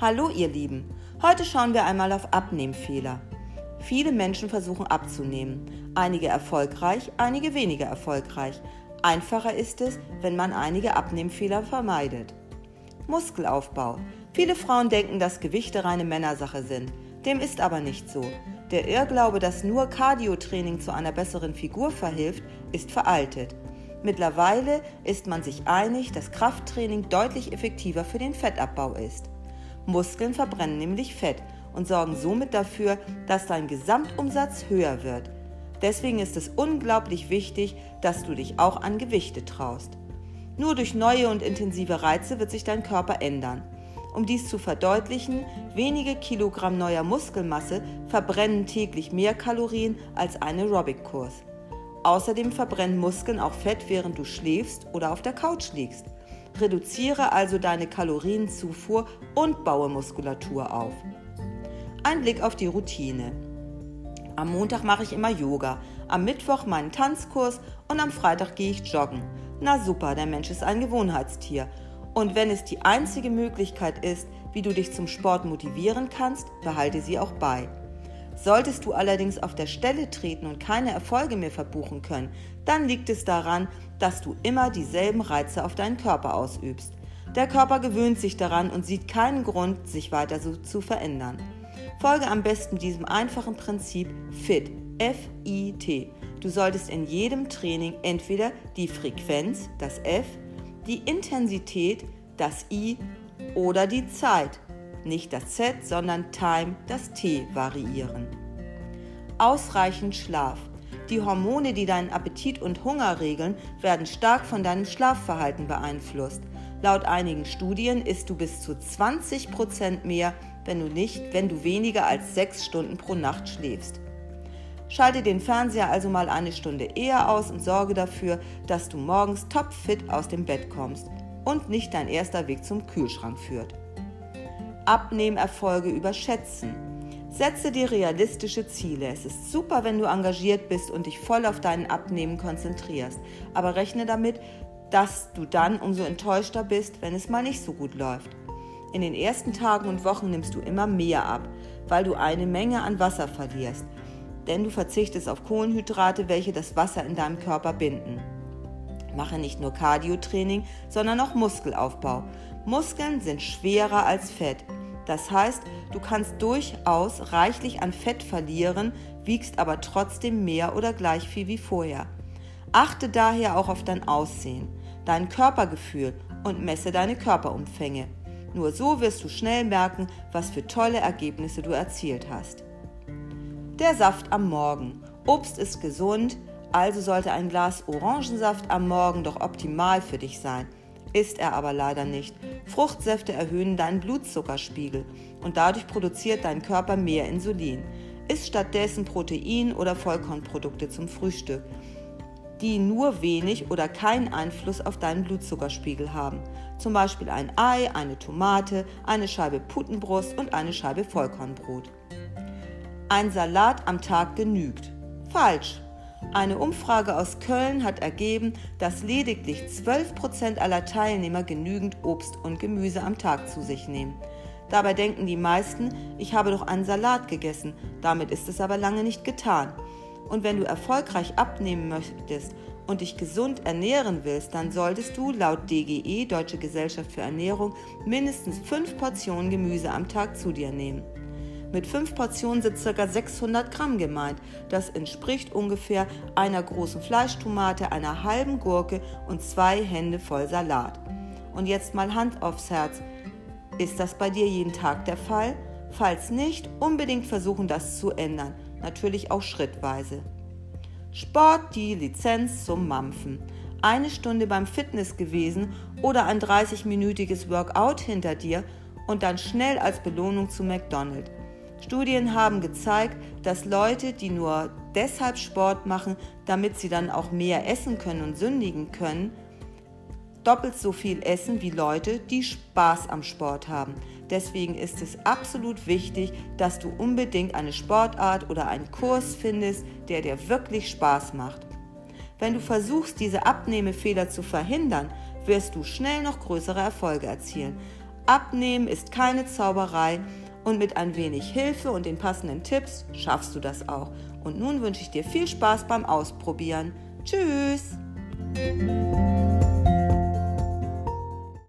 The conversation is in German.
Hallo ihr Lieben, heute schauen wir einmal auf Abnehmfehler. Viele Menschen versuchen abzunehmen, einige erfolgreich, einige weniger erfolgreich. Einfacher ist es, wenn man einige Abnehmfehler vermeidet. Muskelaufbau. Viele Frauen denken, dass Gewichte reine Männersache sind. Dem ist aber nicht so. Der Irrglaube, dass nur Cardiotraining zu einer besseren Figur verhilft, ist veraltet. Mittlerweile ist man sich einig, dass Krafttraining deutlich effektiver für den Fettabbau ist. Muskeln verbrennen nämlich Fett und sorgen somit dafür, dass dein Gesamtumsatz höher wird. Deswegen ist es unglaublich wichtig, dass du dich auch an Gewichte traust. Nur durch neue und intensive Reize wird sich dein Körper ändern. Um dies zu verdeutlichen, wenige Kilogramm neuer Muskelmasse verbrennen täglich mehr Kalorien als ein Aerobic-Kurs. Außerdem verbrennen Muskeln auch Fett, während du schläfst oder auf der Couch liegst. Reduziere also deine Kalorienzufuhr und baue Muskulatur auf. Ein Blick auf die Routine. Am Montag mache ich immer Yoga, am Mittwoch meinen Tanzkurs und am Freitag gehe ich joggen. Na super, der Mensch ist ein Gewohnheitstier und wenn es die einzige Möglichkeit ist, wie du dich zum Sport motivieren kannst, behalte sie auch bei. Solltest du allerdings auf der Stelle treten und keine Erfolge mehr verbuchen können, dann liegt es daran, dass du immer dieselben Reize auf deinen Körper ausübst. Der Körper gewöhnt sich daran und sieht keinen Grund, sich weiter so zu verändern. Folge am besten diesem einfachen Prinzip FIT, F-I-T. Du solltest in jedem Training entweder die Frequenz, das F, die Intensität, das I oder die Zeit, nicht das Z, sondern Time, das T variieren. Ausreichend Schlaf. Die Hormone, die deinen Appetit und Hunger regeln, werden stark von deinem Schlafverhalten beeinflusst. Laut einigen Studien isst du bis zu 20 Prozent mehr, wenn du, nicht, wenn du weniger als sechs Stunden pro Nacht schläfst. Schalte den Fernseher also mal eine Stunde eher aus und sorge dafür, dass du morgens topfit aus dem Bett kommst und nicht dein erster Weg zum Kühlschrank führt. Abnehmerfolge überschätzen. Setze dir realistische Ziele. Es ist super, wenn du engagiert bist und dich voll auf deinen Abnehmen konzentrierst, aber rechne damit, dass du dann umso enttäuschter bist, wenn es mal nicht so gut läuft. In den ersten Tagen und Wochen nimmst du immer mehr ab, weil du eine Menge an Wasser verlierst denn du verzichtest auf Kohlenhydrate, welche das Wasser in deinem Körper binden. Mache nicht nur Cardiotraining, sondern auch Muskelaufbau. Muskeln sind schwerer als Fett. Das heißt, du kannst durchaus reichlich an Fett verlieren, wiegst aber trotzdem mehr oder gleich viel wie vorher. Achte daher auch auf dein Aussehen, dein Körpergefühl und messe deine Körperumfänge. Nur so wirst du schnell merken, was für tolle Ergebnisse du erzielt hast. Der Saft am Morgen. Obst ist gesund, also sollte ein Glas Orangensaft am Morgen doch optimal für dich sein. Ist er aber leider nicht. Fruchtsäfte erhöhen deinen Blutzuckerspiegel und dadurch produziert dein Körper mehr Insulin. Iss stattdessen Protein- oder Vollkornprodukte zum Frühstück, die nur wenig oder keinen Einfluss auf deinen Blutzuckerspiegel haben. Zum Beispiel ein Ei, eine Tomate, eine Scheibe Putenbrust und eine Scheibe Vollkornbrot. Ein Salat am Tag genügt. Falsch. Eine Umfrage aus Köln hat ergeben, dass lediglich 12% aller Teilnehmer genügend Obst und Gemüse am Tag zu sich nehmen. Dabei denken die meisten, ich habe doch einen Salat gegessen, damit ist es aber lange nicht getan. Und wenn du erfolgreich abnehmen möchtest und dich gesund ernähren willst, dann solltest du laut DGE, Deutsche Gesellschaft für Ernährung, mindestens 5 Portionen Gemüse am Tag zu dir nehmen. Mit fünf Portionen sind ca. 600 Gramm gemeint. Das entspricht ungefähr einer großen Fleischtomate, einer halben Gurke und zwei Hände voll Salat. Und jetzt mal Hand aufs Herz. Ist das bei dir jeden Tag der Fall? Falls nicht, unbedingt versuchen, das zu ändern. Natürlich auch schrittweise. Sport, die Lizenz zum Mampfen. Eine Stunde beim Fitness gewesen oder ein 30-minütiges Workout hinter dir und dann schnell als Belohnung zu McDonald's. Studien haben gezeigt, dass Leute, die nur deshalb Sport machen, damit sie dann auch mehr essen können und sündigen können, doppelt so viel essen wie Leute, die Spaß am Sport haben. Deswegen ist es absolut wichtig, dass du unbedingt eine Sportart oder einen Kurs findest, der dir wirklich Spaß macht. Wenn du versuchst, diese Abnehmefehler zu verhindern, wirst du schnell noch größere Erfolge erzielen. Abnehmen ist keine Zauberei und mit ein wenig Hilfe und den passenden Tipps schaffst du das auch. Und nun wünsche ich dir viel Spaß beim Ausprobieren. Tschüss!